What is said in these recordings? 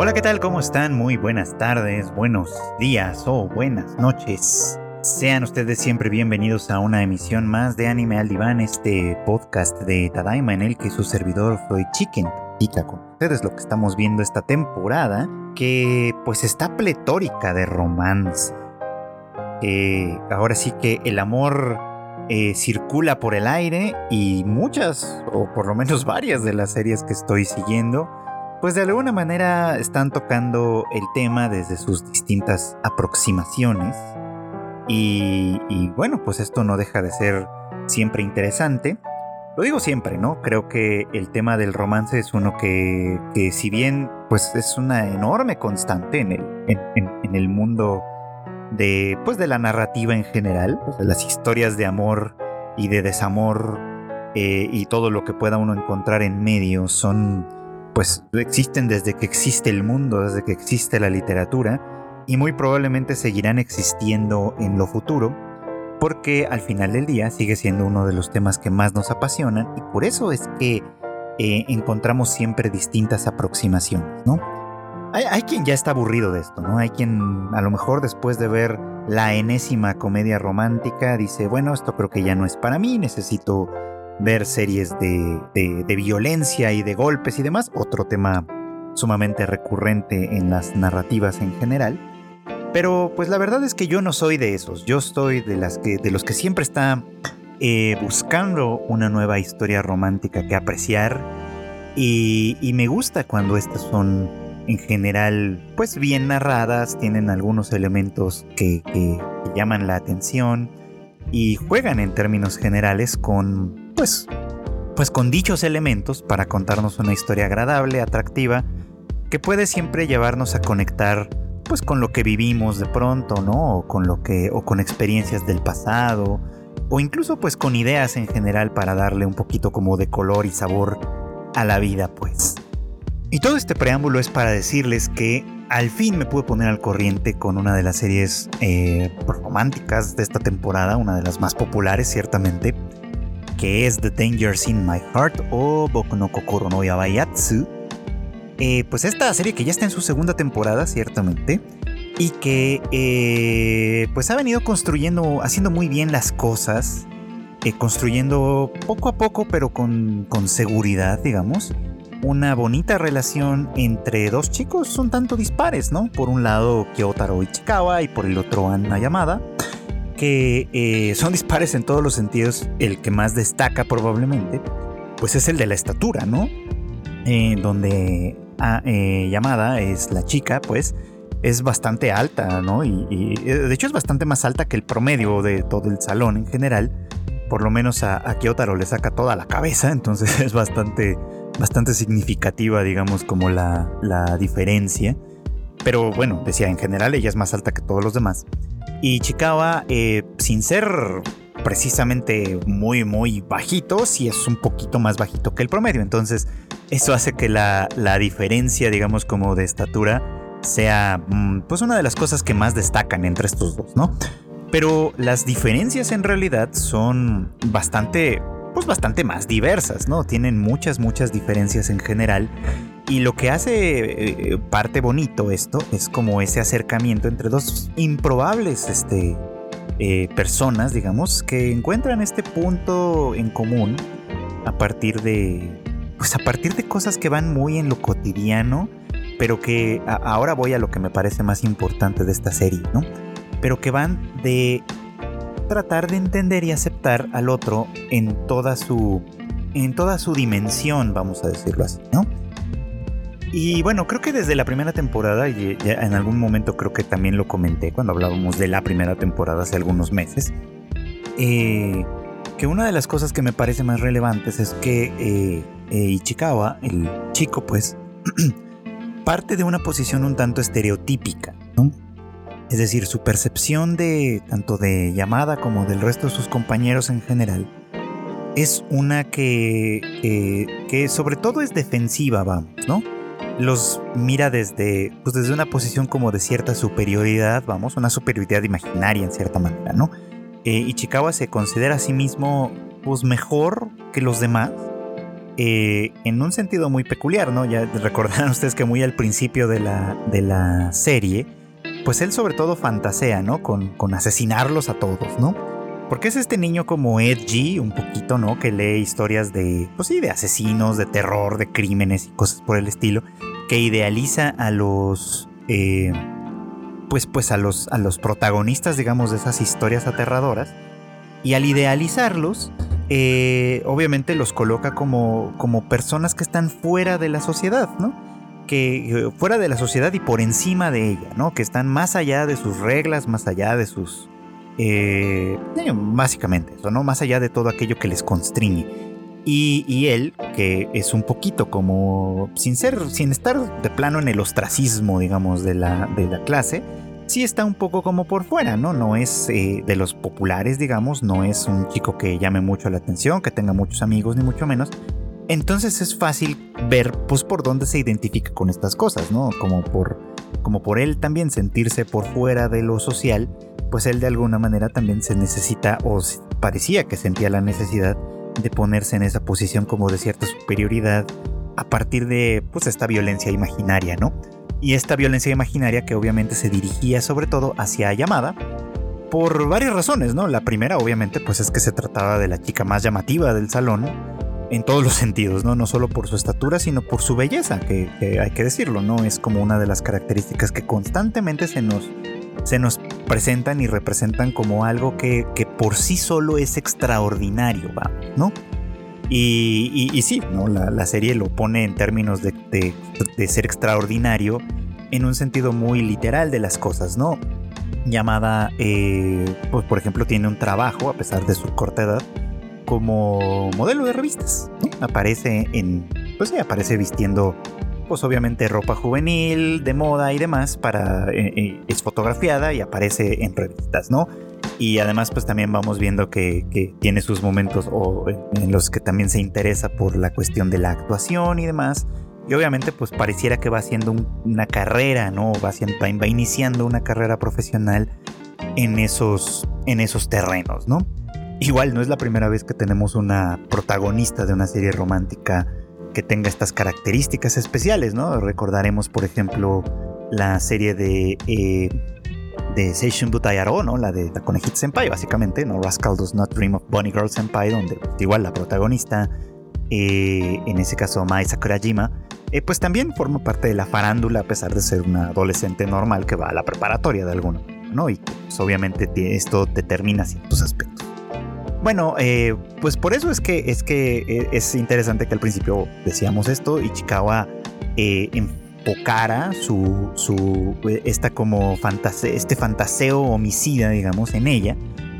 Hola, ¿qué tal? ¿Cómo están? Muy buenas tardes, buenos días o buenas noches. Sean ustedes siempre bienvenidos a una emisión más de Anime al Diván, este podcast de Tadaima en el que su servidor Freud Chicken platica con ustedes lo que estamos viendo esta temporada, que pues está pletórica de romance. ahora sí que el amor eh, circula por el aire y muchas, o por lo menos varias de las series que estoy siguiendo, pues de alguna manera están tocando el tema desde sus distintas aproximaciones. Y, bueno, pues esto no deja de ser siempre interesante. Lo digo siempre, ¿no? Creo que el tema del romance es uno que, si bien pues es una enorme constante en el, en, el mundo de, pues de la narrativa en general, las historias de amor y de desamor eh, y todo lo que pueda uno encontrar en medio son pues existen desde que existe el mundo, desde que existe la literatura, y muy probablemente seguirán existiendo en lo futuro, porque al final del día sigue siendo uno de los temas que más nos apasionan, y por eso es que eh, encontramos siempre distintas aproximaciones, ¿no? Hay, hay, quien ya está aburrido de esto, ¿no? Hay quien a lo mejor después de ver la enésima comedia romántica dice, bueno, esto creo que ya no es para mí, necesito ver series de, violencia y de golpes y demás, otro tema sumamente recurrente en las narrativas en general. Pero pues la verdad es que yo no soy de esos, yo estoy de, las que, de los que siempre está eh, buscando una nueva historia romántica que apreciar y, me gusta cuando estas son en general pues bien narradas, tienen algunos elementos que llaman la atención y juegan en términos generales con pues, pues con dichos elementos para contarnos una historia agradable, atractiva, que puede siempre llevarnos a conectar pues con lo que vivimos de pronto, ¿no? O con lo que o con experiencias del pasado o incluso pues con ideas en general para darle un poquito como de color y sabor a la vida, pues. Y todo este preámbulo es para decirles que al fin me pude poner al corriente con una de las series eh, románticas de esta temporada, una de las más populares ciertamente, que es The Dangers in My Heart o Boku no Kokoro no Yabayatsu. Eh, pues esta serie que ya está en su segunda temporada, ciertamente, y que eh, pues ha venido construyendo, haciendo muy bien las cosas, eh, construyendo poco a poco, pero con, con seguridad, digamos, una bonita relación entre dos chicos un tanto dispares, ¿no? Por un lado Kyotaro Ichikawa y por el otro Anna Yamada que eh, son dispares en todos los sentidos, el que más destaca probablemente, pues es el de la estatura, ¿no? donde ah, eh, llamada es la chica, pues es bastante alta, ¿no? Y, eh, de hecho es bastante más alta que el promedio de todo el salón en general. Por lo menos a, a le saca toda la cabeza, entonces es bastante, bastante significativa, digamos, como la, la diferencia. Pero bueno, decía, en general ella es más alta que todos los demás. Y Chikawa, eh, sin ser precisamente muy, muy bajito, sí es un poquito más bajito que el promedio. Entonces, eso hace que la, diferencia, digamos, como de estatura, sea mm, pues una de las cosas que más destacan entre estos dos, ¿no? Pero las diferencias en realidad son bastante, pues bastante más diversas, ¿no? Tienen muchas, muchas diferencias en general. Y lo que hace eh, parte bonito esto es como ese acercamiento entre dos improbables este, eh, personas, digamos, que encuentran este punto en común a partir de, pues a partir de cosas que van muy en lo cotidiano, pero que ahora voy a lo que me parece más importante de esta serie, ¿no? Pero que van de tratar de entender y aceptar al otro en toda su en toda su dimensión, vamos a decirlo así, ¿no? Y bueno, creo que desde la primera temporada, y en algún momento creo que también lo comenté cuando hablábamos de la primera temporada hace algunos meses, eh, que una de las cosas que me parece más relevantes es que eh, eh, Ichikawa, el chico, pues, parte de una posición un tanto estereotípica, ¿no? Es decir, su percepción de tanto de Yamada como del resto de sus compañeros en general es una que, que sobre todo es defensiva, vamos, ¿no? los mira desde, pues desde una posición como de cierta superioridad, vamos, una superioridad imaginaria en cierta manera, ¿no? Eh, Ichikawa se considera a sí mismo pues mejor que los demás eh, en un sentido muy peculiar, ¿no? Ya recordarán ustedes que muy al principio de la, de la serie, pues él sobre todo fantasea, ¿no? Con, con asesinarlos a todos, ¿no? Porque es este niño como edgy, un poquito, ¿no? Que lee historias de, pues sí, de asesinos, de terror, de crímenes y cosas por el estilo, que idealiza a los, eh, pues, pues a los, a los protagonistas, digamos, de esas historias aterradoras. Y al idealizarlos, eh, obviamente los coloca como, como personas que están fuera de la sociedad, ¿no? Que eh, fuera de la sociedad y por encima de ella, ¿no? Que están más allá de sus reglas, más allá de sus eh, básicamente eso, ¿no? Más allá de todo aquello que les constriñe. Y, él, que es un poquito como, sin ser, sin estar de plano en el ostracismo, digamos, de la, de la clase, sí está un poco como por fuera, ¿no? No es eh, de los populares, digamos, no es un chico que llame mucho la atención, que tenga muchos amigos, ni mucho menos. Entonces es fácil ver, pues, por dónde se identifica con estas cosas, ¿no? Como por, como por él también sentirse por fuera de lo social pues él de alguna manera también se necesita o parecía que sentía la necesidad de ponerse en esa posición como de cierta superioridad a partir de pues esta violencia imaginaria, ¿no? Y esta violencia imaginaria que obviamente se dirigía sobre todo hacia Yamada por varias razones, ¿no? La primera obviamente pues es que se trataba de la chica más llamativa del salón en todos los sentidos, ¿no? No solo por su estatura, sino por su belleza, que, que hay que decirlo, ¿no? Es como una de las características que constantemente se nos se nos presentan y representan como algo que, por sí solo es extraordinario, ¿no? Y, y, sí, ¿no? La, serie lo pone en términos de, ser extraordinario en un sentido muy literal de las cosas, ¿no? Llamada, eh, pues por ejemplo, tiene un trabajo, a pesar de su corta edad, como modelo de revistas. Aparece en, pues sí, aparece vistiendo pues obviamente ropa juvenil, de moda y demás, para, eh, eh, es fotografiada y aparece en revistas, ¿no? Y además pues también vamos viendo que, tiene sus momentos en los que también se interesa por la cuestión de la actuación y demás. Y obviamente pues pareciera que va haciendo una carrera, ¿no? Va, haciendo, va iniciando una carrera profesional en esos, en esos terrenos, ¿no? Igual no es la primera vez que tenemos una protagonista de una serie romántica que tenga estas características especiales, ¿no? Recordaremos, por ejemplo, la serie de, eh, de Seishun ¿no? La de la Conejita Senpai, básicamente, ¿no? Rascal Does Not Dream of Bunny Girl Senpai, donde pues, igual la protagonista, eh, en ese caso Mai Sakurajima, eh, pues también forma parte de la farándula, a pesar de ser una adolescente normal que va a la preparatoria de alguno, ¿no? Y pues, obviamente esto determina ciertos aspectos. Bueno, eh, pues por eso es que, es que eh, es interesante que al principio decíamos esto y Chikawa eh, enfocara su, su, esta como fantase, este fantaseo homicida, digamos, en ella,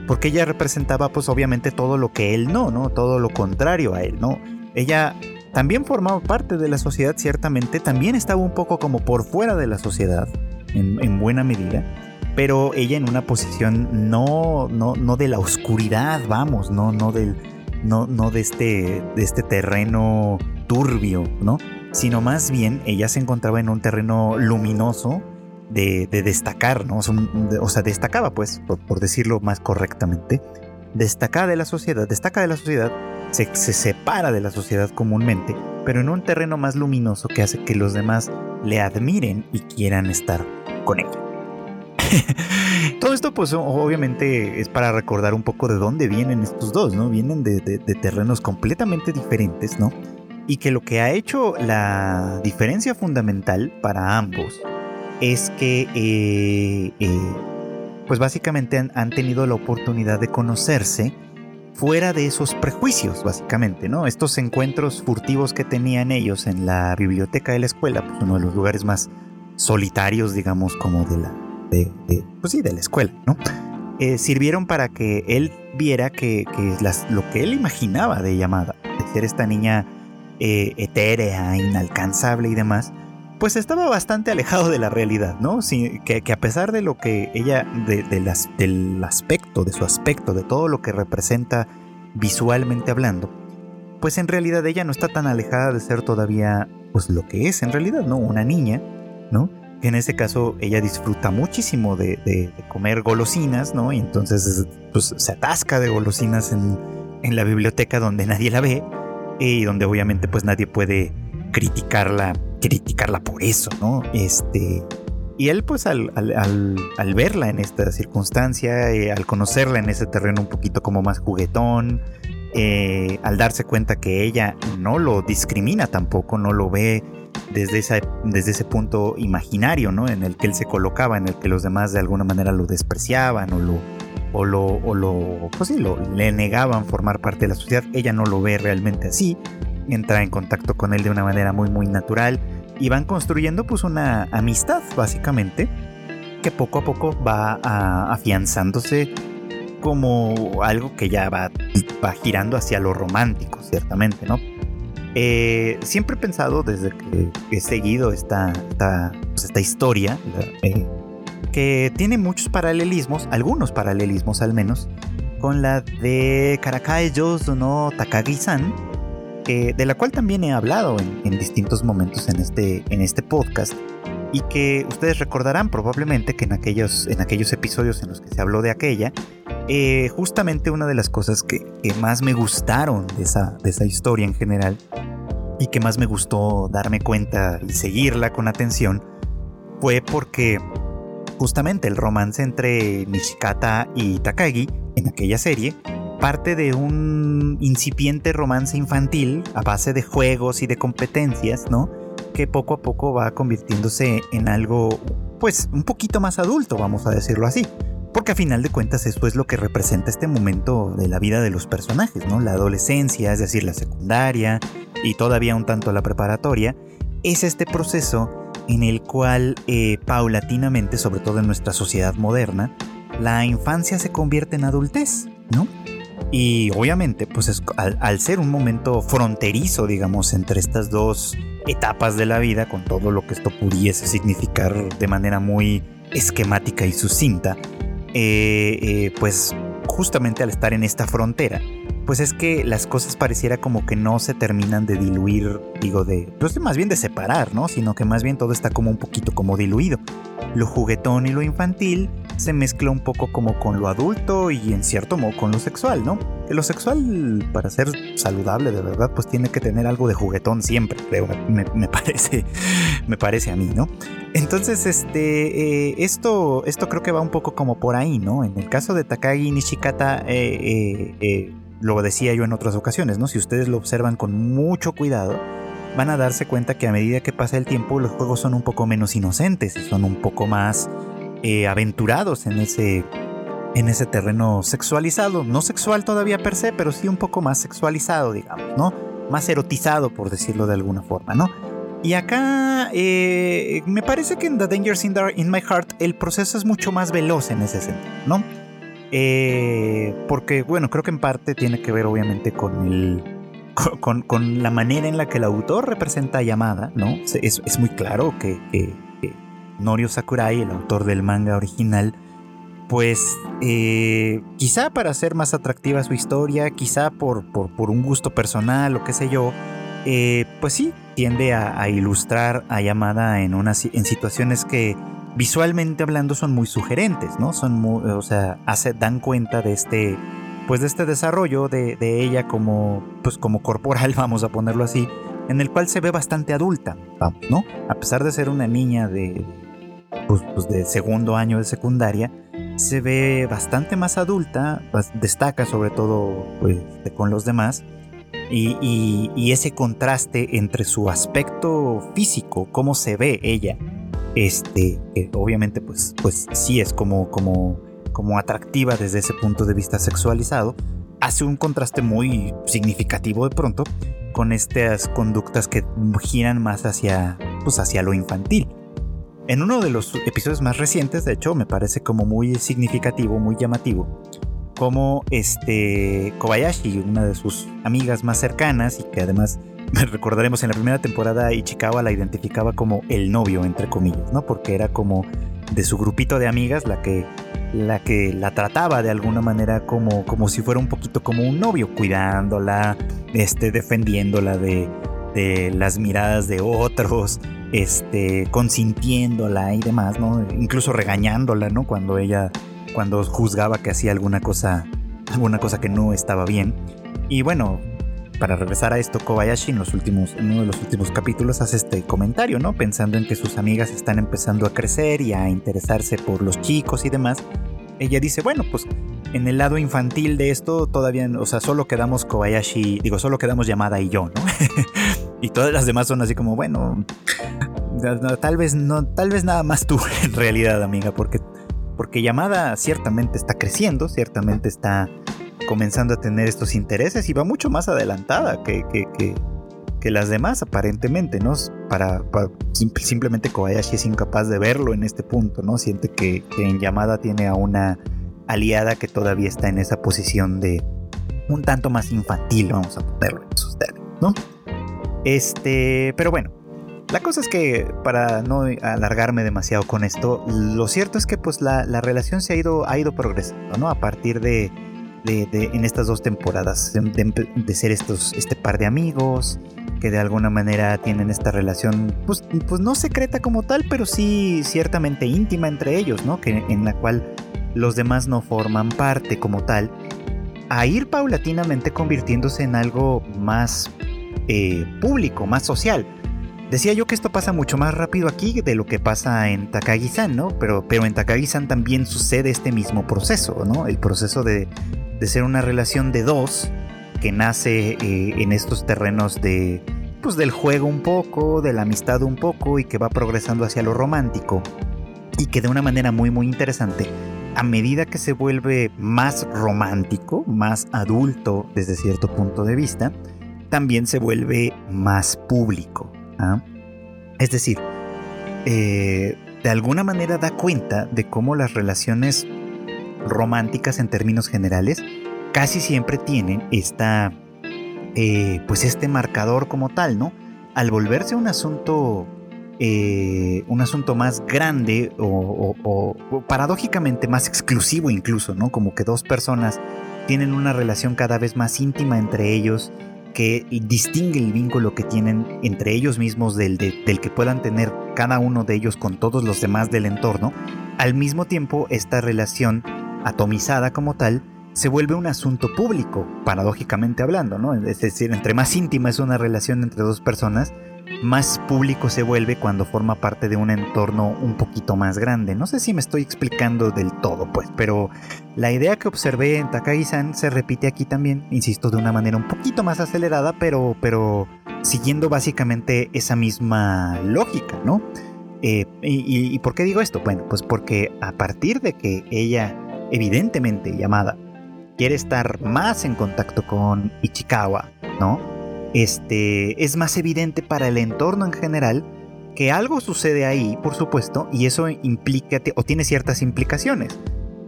porque ella representaba pues obviamente todo lo que él no, ¿no? Todo lo contrario a él, ¿no? Ella también formaba parte de la sociedad, ciertamente, también estaba un poco como por fuera de la sociedad, en, en buena medida pero ella en una posición no, no, no de la oscuridad, vamos, no, no, del, no, no de, este, de este terreno turbio, ¿no? Sino más bien ella se encontraba en un terreno luminoso de, destacar, ¿no? O sea, destacaba, pues, por, decirlo más correctamente, destaca de la sociedad, destaca de la sociedad, se, se separa de la sociedad comúnmente, pero en un terreno más luminoso que hace que los demás le admiren y quieran estar con ella. Todo esto pues obviamente es para recordar un poco de dónde vienen estos dos, ¿no? Vienen de, terrenos completamente diferentes, ¿no? Y que lo que ha hecho la diferencia fundamental para ambos es que eh, eh, pues básicamente han, tenido la oportunidad de conocerse fuera de esos prejuicios, básicamente, ¿no? Estos encuentros furtivos que tenían ellos en la biblioteca de la escuela, pues uno de los lugares más solitarios, digamos, como de la, de, pues sí, de la escuela, ¿no? Eh, sirvieron para que él viera que, las, lo que él imaginaba de llamada, de ser esta niña eh, etérea, inalcanzable y demás, pues estaba bastante alejado de la realidad, ¿no? que, a pesar de lo que ella, de, las, del aspecto, de su aspecto, de todo lo que representa visualmente hablando, pues en realidad ella no está tan alejada de ser todavía, pues lo que es en realidad, ¿no? Una niña, ¿no? En ese caso ella disfruta muchísimo de, comer golosinas, ¿no? Y entonces pues, se atasca de golosinas en, la biblioteca donde nadie la ve. y donde obviamente pues nadie puede criticarla, criticarla por eso, ¿no? Este, y él pues al, verla en esta circunstancia, eh, al conocerla en ese terreno un poquito como más juguetón, eh, al darse cuenta que ella no lo discrimina tampoco, no lo ve desde, esa, desde ese punto imaginario, ¿no? En el que él se colocaba, en el que los demás de alguna manera lo despreciaban o lo, o lo, o lo, pues sí, lo, le negaban formar parte de la sociedad. Ella no lo ve realmente así, entra en contacto con él de una manera muy, muy natural y van construyendo pues una amistad, básicamente, que poco a poco va afianzándose como algo que ya va, va girando hacia lo romántico, ciertamente, ¿no? Eh, siempre he pensado desde que he seguido esta, esta, pues, historia eh, que tiene muchos paralelismos, algunos paralelismos al menos, con la de Karakae Yosu no Takagi-san, de la cual también he hablado en, distintos momentos en este, en este podcast y que ustedes recordarán probablemente que en aquellos, en aquellos episodios en los que se habló de aquella, eh, justamente una de las cosas que, más me gustaron de esa, de esa historia en general y que más me gustó darme cuenta y seguirla con atención fue porque justamente el romance entre Nishikata y Takagi en aquella serie parte de un incipiente romance infantil a base de juegos y de competencias, ¿no? Que poco a poco va convirtiéndose en algo, pues, un poquito más adulto, vamos a decirlo así. Porque a final de cuentas eso es lo que representa este momento de la vida de los personajes, ¿no? La adolescencia, es decir, la secundaria y todavía un tanto la preparatoria, es este proceso en el cual eh, paulatinamente, sobre todo en nuestra sociedad moderna, la infancia se convierte en adultez, ¿no? Y obviamente, pues al, ser un momento fronterizo, digamos, entre estas dos etapas de la vida, con todo lo que esto pudiese significar de manera muy esquemática y sucinta, eh, eh, pues justamente al estar en esta frontera, pues es que las cosas pareciera como que no se terminan de diluir, digo, de, pues más bien de separar, ¿no? Sino que más bien todo está como un poquito como diluido. Lo juguetón y lo infantil se mezcla un poco como con lo adulto y en cierto modo con lo sexual, ¿no? lo sexual, para ser saludable de verdad, pues tiene que tener algo de juguetón siempre, creo, me, parece, me parece a mí, ¿no? Entonces, este, eh, esto, esto creo que va un poco como por ahí, ¿no? En el caso de Takagi Nishikata, eh, eh, lo decía yo en otras ocasiones, ¿no? Si ustedes lo observan con mucho cuidado, van a darse cuenta que a medida que pasa el tiempo los juegos son un poco menos inocentes son un poco más eh, aventurados en ese, en ese terreno sexualizado. No sexual todavía per se, pero sí un poco más sexualizado, digamos, ¿no? Más erotizado, por decirlo de alguna forma, ¿no? Y acá eh, me parece que en The Dangers in, in My Heart el proceso es mucho más veloz en ese sentido, ¿no? Eh, porque, bueno, creo que en parte tiene que ver obviamente con el... Con, la manera en la que el autor representa a Yamada, ¿no? Es, muy claro que, Norio Sakurai, el autor del manga original, pues eh, quizá para hacer más atractiva su historia, quizá por, por, un gusto personal o qué sé yo, eh, pues sí, tiende a, a, ilustrar a Yamada en, una, en situaciones que visualmente hablando son muy sugerentes, ¿no? O sea, dan cuenta de este, pues de este desarrollo de, ella como, pues como corporal, vamos a ponerlo así, en el cual se ve bastante adulta, ¿no? A pesar de ser una niña de, pues, pues de segundo año de secundaria, se ve bastante más adulta, destaca sobre todo pues, con los demás. Y, ese contraste entre su aspecto físico, cómo se ve ella, este, obviamente pues, pues sí es como, como, como atractiva desde ese punto de vista sexualizado, hace un contraste muy significativo de pronto con estas conductas que giran más hacia, pues hacia lo infantil. En uno de los episodios más recientes, de hecho, me parece como muy significativo, muy llamativo, como este Kobayashi, una de sus amigas más cercanas y que además recordaremos en la primera temporada Ichikawa la identificaba como el novio, entre comillas, ¿no? Porque era como de su grupito de amigas la que la que la trataba de alguna manera como, como si fuera un poquito como un novio, cuidándola, este, defendiéndola de, de las miradas de otros, este, consintiéndola y demás, ¿no? Incluso regañándola, ¿no? Cuando ella, cuando juzgaba que hacía alguna cosa, alguna cosa que no estaba bien. Y bueno, para regresar a esto, Kobayashi en, los últimos, uno de los últimos capítulos hace este comentario, ¿no? Pensando en que sus amigas están empezando a crecer y a interesarse por los chicos y demás. Ella dice, bueno, pues en el lado infantil de esto todavía, o sea, solo quedamos Kobayashi, digo, solo quedamos Yamada y yo, ¿no? y todas las demás son así como, bueno, tal vez no, tal vez nada más tú en realidad, amiga, porque porque Yamada ciertamente está creciendo, ciertamente está comenzando a tener estos intereses y va mucho más adelantada que, que, las demás aparentemente, ¿no? Para, simplemente Kobayashi es incapaz de verlo en este punto, ¿no? Siente que, en Yamada tiene a una aliada que todavía está en esa posición de un tanto más infantil, vamos a ponerlo en sus términos, ¿no? Este, pero bueno, la cosa es que, para no alargarme demasiado con esto, lo cierto es que pues la, relación se ha ido, ha ido progresando, ¿no? A partir de, en estas dos temporadas, de, ser estos, este par de amigos, que de alguna manera tienen esta relación, pues, pues no secreta como tal, pero sí ciertamente íntima entre ellos, ¿no? Que, en la cual los demás no forman parte como tal, a ir paulatinamente convirtiéndose en algo más eh, público, más social Decía yo que esto pasa mucho más rápido aquí de lo que pasa en Takagi-san, ¿no? Pero, pero en Takagi-san también sucede este mismo proceso, ¿no? El proceso de, ser una relación de dos que nace eh, en estos terrenos de, pues del juego un poco, de la amistad un poco y que va progresando hacia lo romántico. Y que de una manera muy muy interesante, a medida que se vuelve más romántico, más adulto desde cierto punto de vista, también se vuelve más público. ¿ah? Es decir, eh, de alguna manera da cuenta de cómo las relaciones románticas en términos generales casi siempre tienen esta, eh, pues este marcador como tal, ¿no? Al volverse un asunto, eh, un asunto más grande o, paradójicamente más exclusivo incluso, ¿no? Como que dos personas tienen una relación cada vez más íntima entre ellos que distingue el vínculo que tienen entre ellos mismos del que puedan tener cada uno de ellos con todos los demás del entorno, al mismo tiempo esta relación atomizada como tal se vuelve un asunto público, paradójicamente hablando, ¿no? Es decir, entre más íntima es una relación entre dos personas, más público se vuelve cuando forma parte de un entorno un poquito más grande. No sé si me estoy explicando del todo, pues, pero la idea que observé en Takagi-san se repite aquí también, insisto, de una manera un poquito más acelerada, pero, pero siguiendo básicamente esa misma lógica, ¿no? Eh, y, y por qué digo esto? Bueno, pues porque a partir de que ella, evidentemente llamada, quiere estar más en contacto con Ichikawa, ¿no? este, es más evidente para el entorno en general que algo sucede ahí, por supuesto, y eso implica o tiene ciertas implicaciones.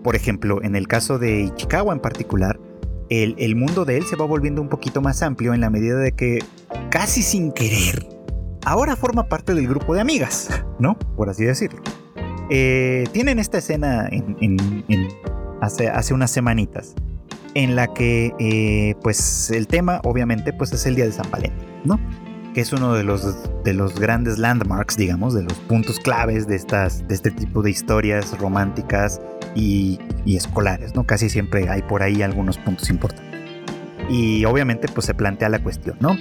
Por ejemplo, en el caso de Ichikawa en particular, el, mundo de él se va volviendo un poquito más amplio en la medida de que, casi sin querer, ahora forma parte del grupo de amigas, ¿no? Por así decirlo. Eh, tienen esta escena en, hace, hace unas semanitas en la que eh, pues el tema obviamente pues es el día de San Valentín, ¿no? Que es uno de los, de los grandes landmarks, digamos, de los puntos claves de, estas, de este tipo de historias románticas y, y escolares, ¿no? Casi siempre hay por ahí algunos puntos importantes. Y obviamente pues se plantea la cuestión, ¿no?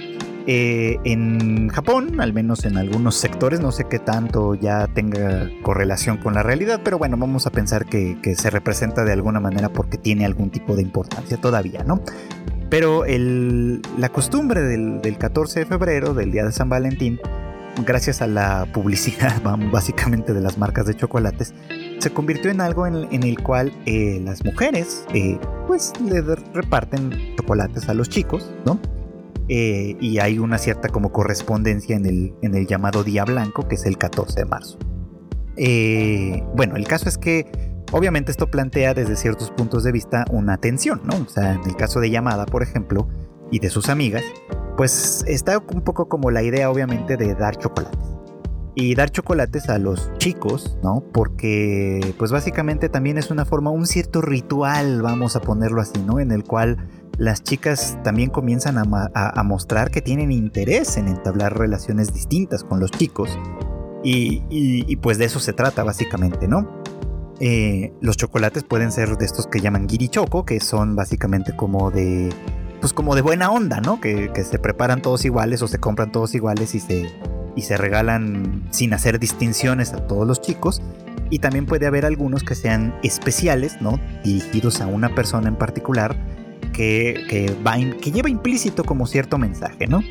Eh, en Japón, al menos en algunos sectores, no sé qué tanto ya tenga correlación con la realidad, pero bueno, vamos a pensar que, se representa de alguna manera porque tiene algún tipo de importancia todavía, ¿no? Pero la costumbre del, 14 de febrero, del Día de San Valentín, gracias a la publicidad básicamente de las marcas de chocolates, se convirtió en algo en, el cual eh, las mujeres eh, pues le reparten chocolates a los chicos, ¿no? Eh, y hay una cierta como correspondencia en el, en el llamado Día Blanco, que es el 14 de marzo. Eh, bueno, el caso es que obviamente esto plantea desde ciertos puntos de vista una tensión, ¿no? O sea, en el caso de Llamada, por ejemplo, y de sus amigas, pues está un poco como la idea obviamente de dar chocolates. Y dar chocolates a los chicos, ¿no? Porque pues básicamente también es una forma, un cierto ritual, vamos a ponerlo así, ¿no? En el cual las chicas también comienzan a, mostrar que tienen interés en entablar relaciones distintas con los chicos. Y, pues de eso se trata básicamente, ¿no? Eh, los chocolates pueden ser de estos que llaman girichoco, que son básicamente como de pues como de buena onda, ¿no? Que, se preparan todos iguales o se compran todos iguales y se, y se regalan sin hacer distinciones a todos los chicos. Y también puede haber algunos que sean especiales, ¿no? Dirigidos a una persona en particular que, que, va que lleva implícito como cierto mensaje, ¿no?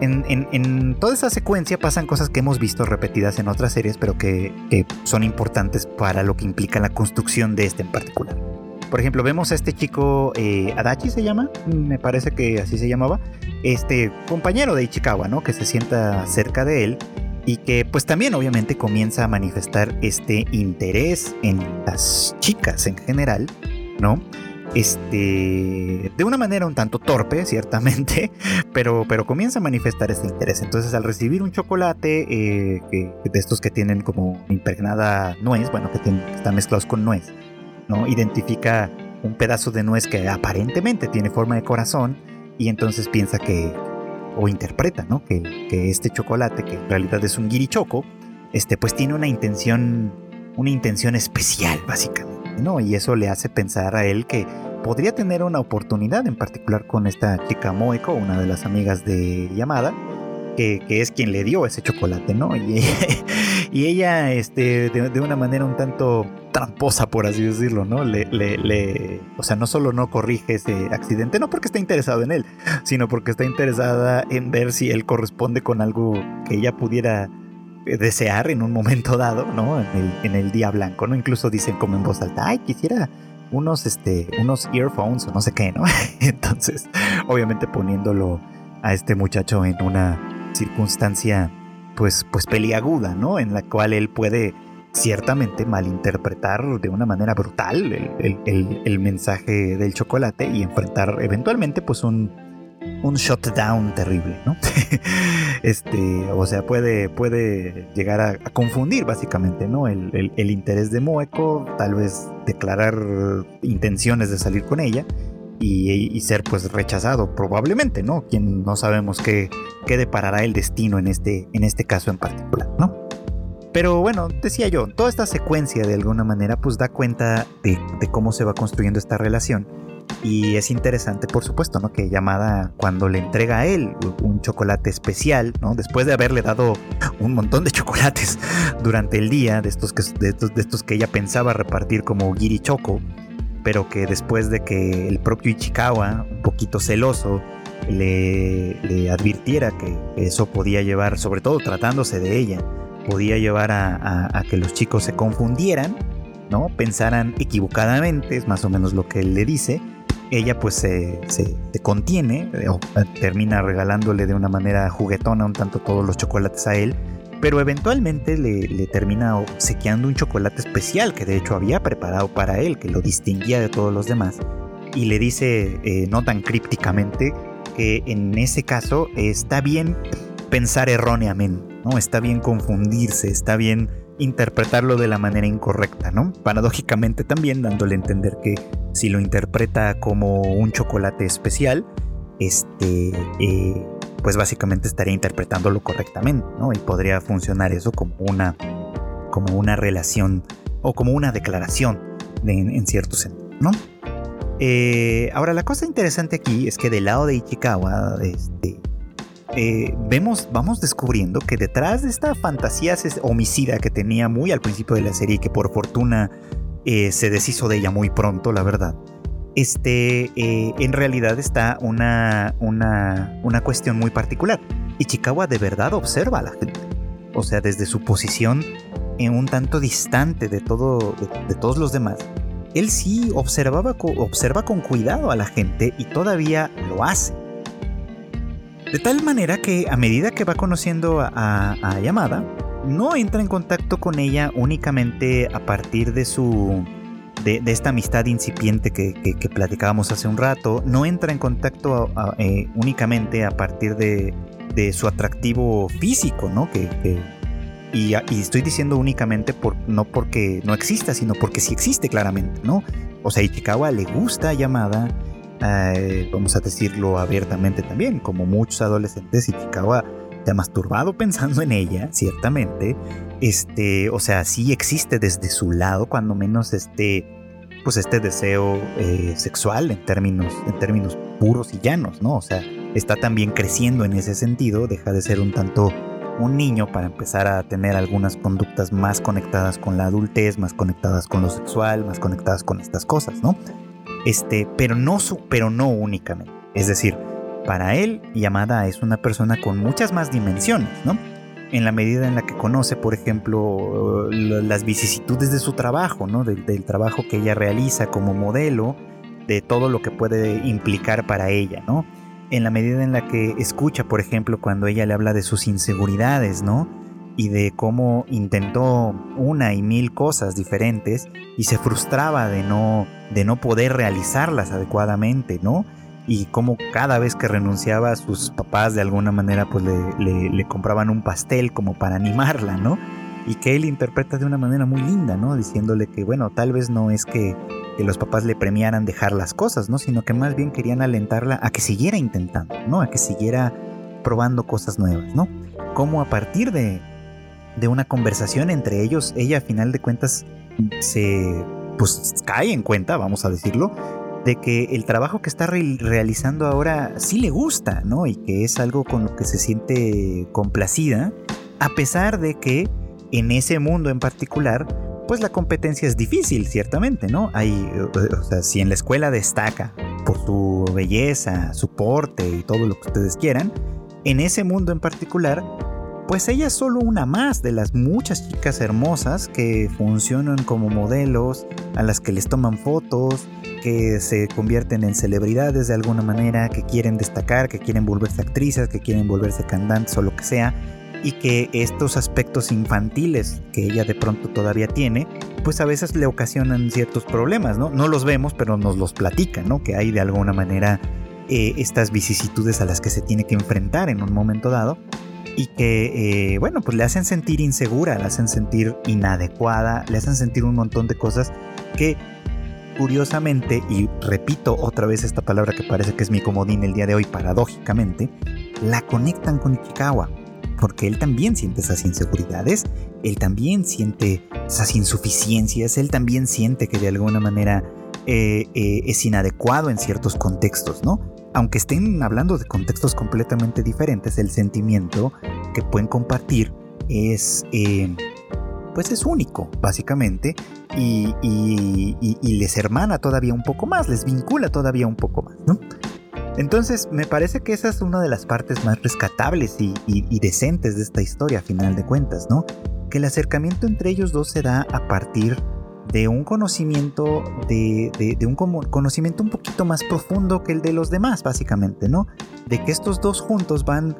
En, en, toda esa secuencia pasan cosas que hemos visto repetidas en otras series, pero que, que son importantes para lo que implica la construcción de este en particular. Por ejemplo, vemos a este chico, eh, Adachi se llama, me parece que así se llamaba, este compañero de Ichikawa, ¿no? Que se sienta cerca de él y que pues también obviamente comienza a manifestar este interés en las chicas en general, ¿no? Este, de una manera un tanto torpe, ciertamente, pero, pero comienza a manifestar este interés. Entonces, al recibir un chocolate eh, de estos que tienen como impregnada nuez, bueno, que, que están mezclados con nuez, ¿no? Identifica un pedazo de nuez que aparentemente tiene forma de corazón y entonces piensa que, o interpreta, ¿no? Que, que este chocolate, que en realidad es un guirichoco, este, pues tiene una intención, una intención especial, básicamente, ¿no? Y eso le hace pensar a él que podría tener una oportunidad, en particular con esta chica Moeko, una de las amigas de Yamada, que, que, es quien le dio ese chocolate, ¿no? Y, y ella, este, de, una manera un tanto tramposa, por así decirlo, ¿no? Le, le, le, o sea, no solo no corrige ese accidente, no porque está interesado en él, sino porque está interesada en ver si él corresponde con algo que ella pudiera eh, desear en un momento dado, ¿no? En el, día blanco, ¿no? Incluso dicen como en voz alta, ay, quisiera unos, este, unos earphones o no sé qué, ¿no? Entonces, obviamente poniéndolo a este muchacho en una circunstancia pues, pues peliaguda, ¿no? En la cual él puede ciertamente malinterpretar de una manera brutal el, mensaje del chocolate y enfrentar eventualmente pues un, un shutdown terrible, ¿no? este, o sea, puede, puede llegar a, confundir básicamente, ¿no? El, el, interés de Moeko, tal vez declarar intenciones de salir con ella y, ser pues rechazado probablemente, ¿no? Quien no sabemos qué, qué deparará el destino en este, en este caso en particular, ¿no? Pero bueno, decía yo, toda esta secuencia de alguna manera pues da cuenta de, cómo se va construyendo esta relación. Y es interesante, por supuesto, ¿no? Que llamada cuando le entrega a él un chocolate especial, ¿no? Después de haberle dado un montón de chocolates durante el día, de estos que, de estos, de estos que ella pensaba repartir como giri choco, pero que después de que el propio Ichikawa, un poquito celoso, le, advirtiera que eso podía llevar, sobre todo tratándose de ella, podía llevar a, que los chicos se confundieran, ¿no? Pensaran equivocadamente, es más o menos lo que él le dice. Ella pues se, contiene, o termina regalándole de una manera juguetona un tanto todos los chocolates a él, pero eventualmente le, termina obsequiando un chocolate especial que de hecho había preparado para él, que lo distinguía de todos los demás, y le dice, eh, no tan crípticamente, que en ese caso está bien pensar erróneamente, ¿no? Está bien confundirse, está bien interpretarlo de la manera incorrecta, ¿no? Paradójicamente también dándole a entender que si lo interpreta como un chocolate especial, este, eh, pues básicamente estaría interpretándolo correctamente, ¿no? Y podría funcionar eso como una, como una relación o como una declaración en, cierto sentido, ¿no? Eh, ahora, la cosa interesante aquí es que del lado de Ichikawa, este, eh, vemos, vamos descubriendo que detrás de esta fantasía homicida que tenía muy al principio de la serie y que por fortuna eh, se deshizo de ella muy pronto, la verdad, este, eh, en realidad está una, una, una cuestión muy particular. Ichikawa de verdad observa a la gente. O sea, desde su posición en un tanto distante de, todo, de, todos los demás, él sí observaba, observa con cuidado a la gente y todavía lo hace. De tal manera que a medida que va conociendo a, a Yamada, no entra en contacto con ella únicamente a partir de su de, esta amistad incipiente que, platicábamos hace un rato, no entra en contacto eh, únicamente a partir de, su atractivo físico, ¿no? Que, y, estoy diciendo únicamente por, no porque no exista, sino porque sí existe claramente, ¿no? O sea, Ichikawa le gusta llamada, eh, vamos a decirlo abiertamente también, como muchos adolescentes, Ichikawa se ha masturbado pensando en ella, ciertamente. Este, o sea, sí existe desde su lado, cuando menos este, pues este deseo eh, sexual en términos, en términos puros y llanos, ¿no? O sea, está también creciendo en ese sentido, deja de ser un tanto un niño para empezar a tener algunas conductas más conectadas con la adultez, más conectadas con lo sexual, más conectadas con estas cosas, ¿no? Este, pero no, pero no únicamente. Es decir, para él, Yamada es una persona con muchas más dimensiones, ¿no? En la medida en la que conoce, por ejemplo, las vicisitudes de su trabajo, ¿no? Del, del trabajo que ella realiza como modelo, de todo lo que puede implicar para ella, ¿no? En la medida en la que escucha, por ejemplo, cuando ella le habla de sus inseguridades, ¿no? Y de cómo intentó una y mil cosas diferentes y se frustraba de no, de no poder realizarlas adecuadamente, ¿no? y cómo cada vez que renunciaba sus papás de alguna manera pues le, le, compraban un pastel como para animarla, ¿no? Y que él interpreta de una manera muy linda, ¿no? Diciéndole que bueno, tal vez no es que, que los papás le premiaran dejar las cosas, ¿no? Sino que más bien querían alentarla a que siguiera intentando, ¿no? A que siguiera probando cosas nuevas, ¿no? Como a partir de, de una conversación entre ellos, ella a final de cuentas se pues cae en cuenta, vamos a decirlo, de que el trabajo que está realizando ahora sí le gusta, ¿no? Y que es algo con lo que se siente complacida, a pesar de que en ese mundo en particular, pues la competencia es difícil, ciertamente, ¿no? Hay, o sea, si en la escuela destaca por su belleza, su porte y todo lo que ustedes quieran, en ese mundo en particular, pues ella es solo una más de las muchas chicas hermosas que funcionan como modelos, a las que les toman fotos, que se convierten en celebridades de alguna manera, que quieren destacar, que quieren volverse actrices, que quieren volverse cantantes o lo que sea, y que estos aspectos infantiles que ella de pronto todavía tiene, pues a veces le ocasionan ciertos problemas, ¿no? No los vemos, pero nos los platican, ¿no? Que hay de alguna manera eh, estas vicisitudes a las que se tiene que enfrentar en un momento dado y que, eh, bueno, pues le hacen sentir insegura, le hacen sentir inadecuada, le hacen sentir un montón de cosas que curiosamente, y repito otra vez esta palabra que parece que es mi comodín el día de hoy, paradójicamente, la conectan con Ichikawa, porque él también siente esas inseguridades, él también siente esas insuficiencias, él también siente que de alguna manera eh, eh, es inadecuado en ciertos contextos, ¿no? aunque estén hablando de contextos completamente diferentes, el sentimiento que pueden compartir es, eh, pues es único, básicamente, y, les hermana todavía un poco más, les vincula todavía un poco más, ¿no? Entonces, me parece que esa es una de las partes más rescatables y, y decentes de esta historia, a final de cuentas, ¿no? Que el acercamiento entre ellos dos se da a partir de un conocimiento, de, un conocimiento un poquito más profundo que el de los demás, básicamente, ¿no? De que estos dos juntos van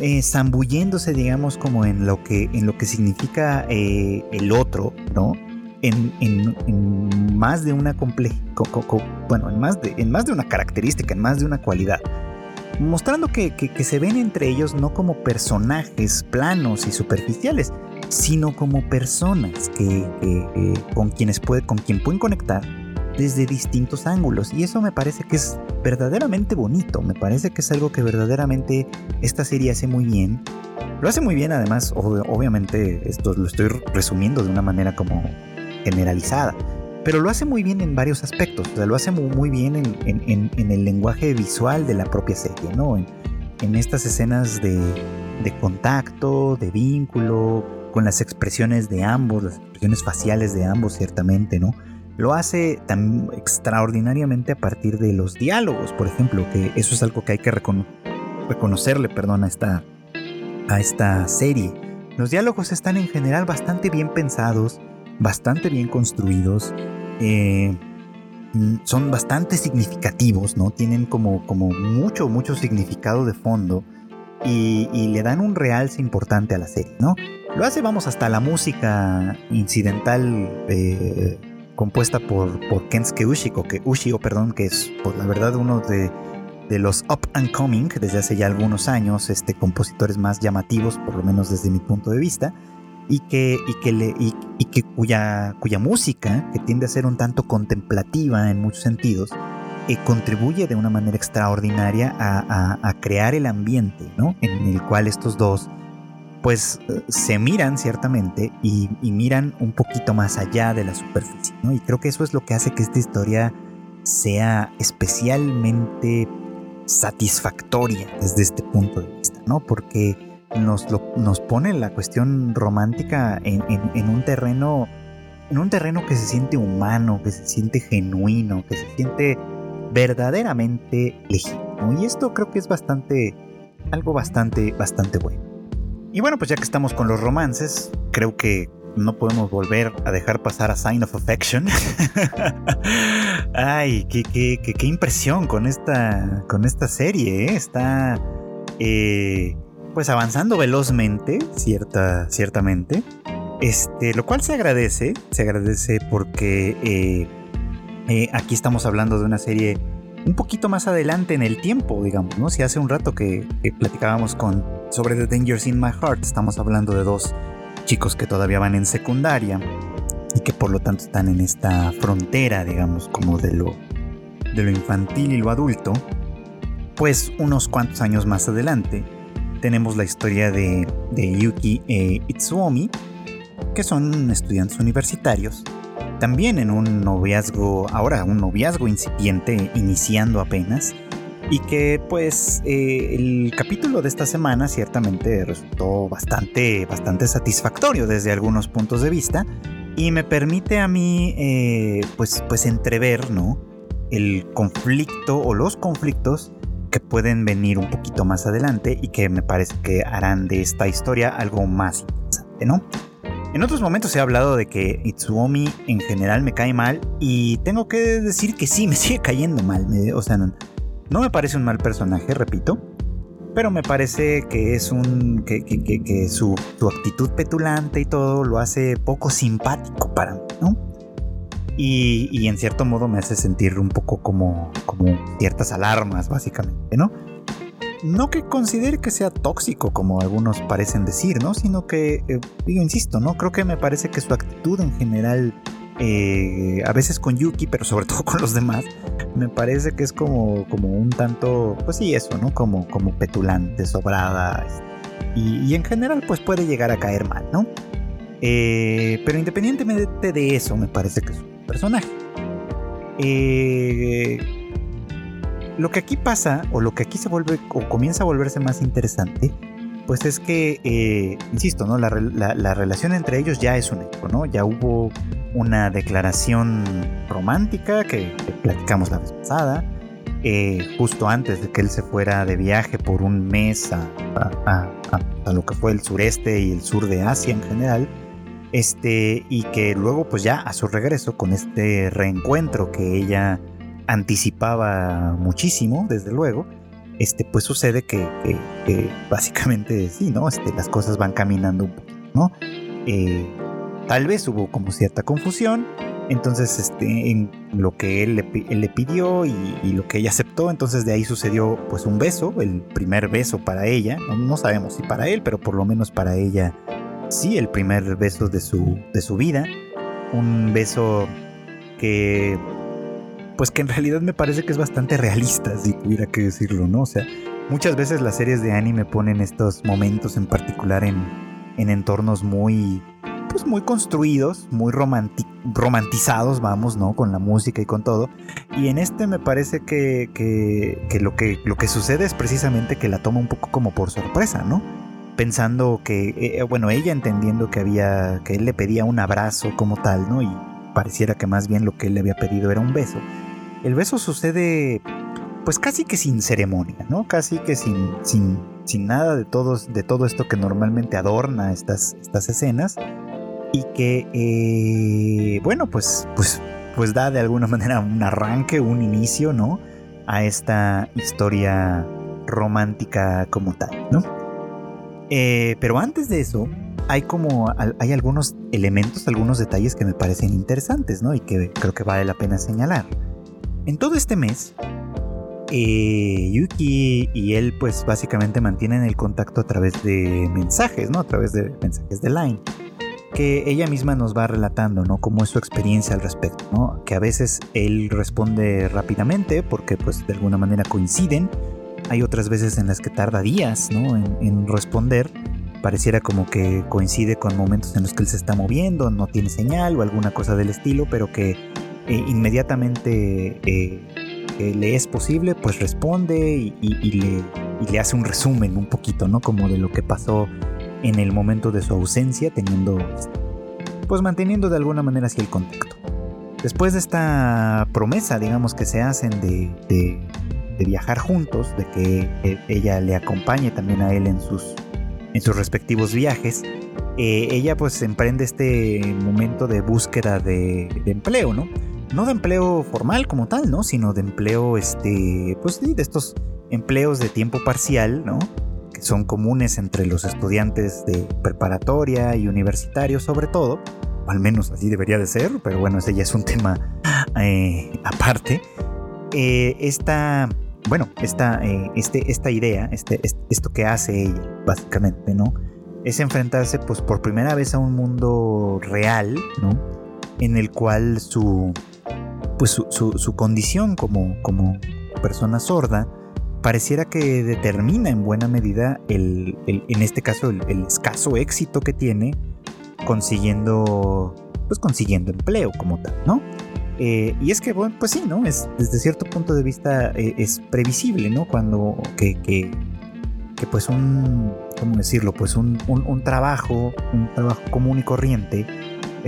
eh, zambulléndose, digamos, como en lo que, en lo que significa eh, el otro, ¿no? En, más de una bueno, en más de, en más de una característica, en más de una cualidad. Mostrando que se ven entre ellos no como personajes planos y superficiales, sino como personas que, con quienes puede, con quien pueden conectar desde distintos ángulos y eso me parece que es verdaderamente bonito, me parece que es algo que verdaderamente esta serie hace muy bien. Lo hace muy bien además, obviamente esto lo estoy resumiendo de una manera como generalizada, pero lo hace muy bien en varios aspectos, o sea, lo hace muy, bien en, el lenguaje visual de la propia serie, ¿no? En, estas escenas de, de contacto, de vínculo, con las expresiones de ambos, las expresiones faciales de ambos, ciertamente, ¿no? Lo hace tan extraordinariamente a partir de los diálogos, por ejemplo, que eso es algo que hay que reconocerle, perdón, a esta, a esta serie. Los diálogos están en general bastante bien pensados, bastante bien construidos, eh, son bastante significativos, ¿no? Tienen como, como mucho, mucho significado de fondo y, y, le dan un realce importante a la serie, ¿no? Lo hace, vamos, hasta la música incidental eh, compuesta por, por Kensuke Ushiko, que Ushio, perdón, que es, por la verdad, uno de, los up and coming desde hace ya algunos años, este, compositores más llamativos, por lo menos desde mi punto de vista, y que, cuya música, que tiende a ser un tanto contemplativa en muchos sentidos, eh, contribuye de una manera extraordinaria a, a, crear el ambiente ¿no? en el cual estos dos pues se miran ciertamente y, miran un poquito más allá de la superficie, ¿no? Y creo que eso es lo que hace que esta historia sea especialmente satisfactoria desde este punto de vista, ¿no? Porque nos, pone la cuestión romántica en, un terreno en un terreno que se siente humano, que se siente genuino, que se siente verdaderamente legítimo. Y esto creo que es bastante, algo bastante, bastante bueno. Y bueno, pues ya que estamos con los romances, creo que no podemos volver a dejar pasar a Sign of Affection. Ay, qué, qué, qué, impresión con esta, con esta serie. ¿eh? Está eh, pues avanzando velozmente, cierta, ciertamente. Este, lo cual se agradece, se agradece porque eh, aquí estamos hablando de una serie un poquito más adelante en el tiempo, digamos, ¿no? Si hace un rato que platicábamos con sobre The Dangers in My Heart, estamos hablando de dos chicos que todavía van en secundaria y que por lo tanto están en esta frontera, digamos, como de lo, de lo infantil y lo adulto, pues unos cuantos años más adelante tenemos la historia de, Yuki e Itsuomi, que son estudiantes universitarios, también en un noviazgo, ahora un noviazgo incipiente, iniciando apenas, y que pues eh, el capítulo de esta semana ciertamente resultó bastante, bastante satisfactorio desde algunos puntos de vista y me permite a mí eh, pues, pues entrever ¿no? el conflicto o los conflictos que pueden venir un poquito más adelante y que me parece que harán de esta historia algo más interesante, ¿no? En otros momentos he hablado de que Itsuomi en general me cae mal y tengo que decir que sí, me sigue cayendo mal. o sea, no, no me parece un mal personaje, repito, pero me parece que es un. que, su, actitud petulante y todo lo hace poco simpático para mí, ¿no? Y, en cierto modo me hace sentir un poco como, como ciertas alarmas, básicamente, ¿no? No que considere que sea tóxico, como algunos parecen decir, ¿no? Sino que, eh, digo, insisto, ¿no? Creo que me parece que su actitud en general eh, a veces con Yuki, pero sobre todo con los demás, me parece que es como, como un tanto, pues sí, eso, ¿no? Como, como petulante, sobrada. Y, en general, pues puede llegar a caer mal, ¿no? Eh, pero independientemente de eso, me parece que es un personaje. Eh, lo que aquí pasa, o lo que aquí se vuelve, o comienza a volverse más interesante, pues es que, eh, insisto, ¿no? La, relación entre ellos ya es un hecho, ¿no? Ya hubo una declaración romántica que, platicamos la vez pasada, eh, justo antes de que él se fuera de viaje por un mes a, a, lo que fue el sureste y el sur de Asia en general, este, y que luego pues ya a su regreso con este reencuentro que ella anticipaba muchísimo, desde luego, este, pues sucede que, básicamente sí, ¿no? Este, las cosas van caminando un poco, ¿no? Eh, tal vez hubo como cierta confusión, entonces este, en lo que él le, pidió y, lo que ella aceptó, entonces de ahí sucedió pues un beso, el primer beso para ella, no, sabemos si para él, pero por lo menos para ella sí, el primer beso de su, de su vida, un beso que pues que en realidad me parece que es bastante realista, si tuviera que decirlo, ¿no? O sea, muchas veces las series de anime ponen estos momentos en particular en, en entornos muy, pues muy construidos, muy romantizados, vamos, ¿no? Con la música y con todo. Y en este me parece que, que, lo, que lo que sucede es precisamente que la toma un poco como por sorpresa, ¿no? Pensando que, eh, bueno, ella entendiendo que había, que él le pedía un abrazo como tal, ¿no? Y pareciera que más bien lo que él le había pedido era un beso el beso sucede pues casi que sin ceremonia, ¿no? Casi que sin, sin, sin nada de, de todo esto que normalmente adorna estas, estas escenas y que, eh, bueno, pues, pues, pues da de alguna manera un arranque, un inicio, ¿no? A esta historia romántica como tal, ¿no? Eh, pero antes de eso, hay como, hay algunos elementos, algunos detalles que me parecen interesantes, ¿no? Y que creo que vale la pena señalar. En todo este mes, eh, Yuki y él pues básicamente mantienen el contacto a través de mensajes, ¿no? A través de mensajes de Line. Que ella misma nos va relatando, ¿no? Cómo es su experiencia al respecto, ¿no? Que a veces él responde rápidamente porque pues de alguna manera coinciden. Hay otras veces en las que tarda días, ¿no? En, en responder. Pareciera como que coincide con momentos en los que él se está moviendo, no tiene señal o alguna cosa del estilo, pero que eh, inmediatamente eh, que le es posible, pues responde y, le, y, le, hace un resumen un poquito, ¿no? Como de lo que pasó en el momento de su ausencia, teniendo, pues manteniendo de alguna manera así el contacto. Después de esta promesa, digamos, que se hacen de, de, viajar juntos, de que ella le acompañe también a él en sus, en sus respectivos viajes, eh, ella pues emprende este momento de búsqueda de, de, empleo, ¿no? No de empleo formal como tal, ¿no? Sino de empleo, este, pues sí, de estos empleos de tiempo parcial, ¿no? Que son comunes entre los estudiantes de preparatoria y universitarios sobre todo al menos así debería de ser, pero bueno, ese ya es un tema eh, aparte. Eh, esta, bueno, esta, eh, este, esta idea, este, esto que hace ella, básicamente, ¿no? Es enfrentarse, pues, por primera vez a un mundo real, ¿no? En el cual su, pues, su, condición como, como persona sorda pareciera que determina en buena medida el, en este caso el, escaso éxito que tiene consiguiendo, pues consiguiendo empleo como tal, ¿no? Eh, y es que, bueno, pues sí, ¿no? Es, desde cierto punto de vista eh, es previsible, ¿no? Cuando que, que, pues un, ¿cómo decirlo? Pues un, un, trabajo, un trabajo común y corriente,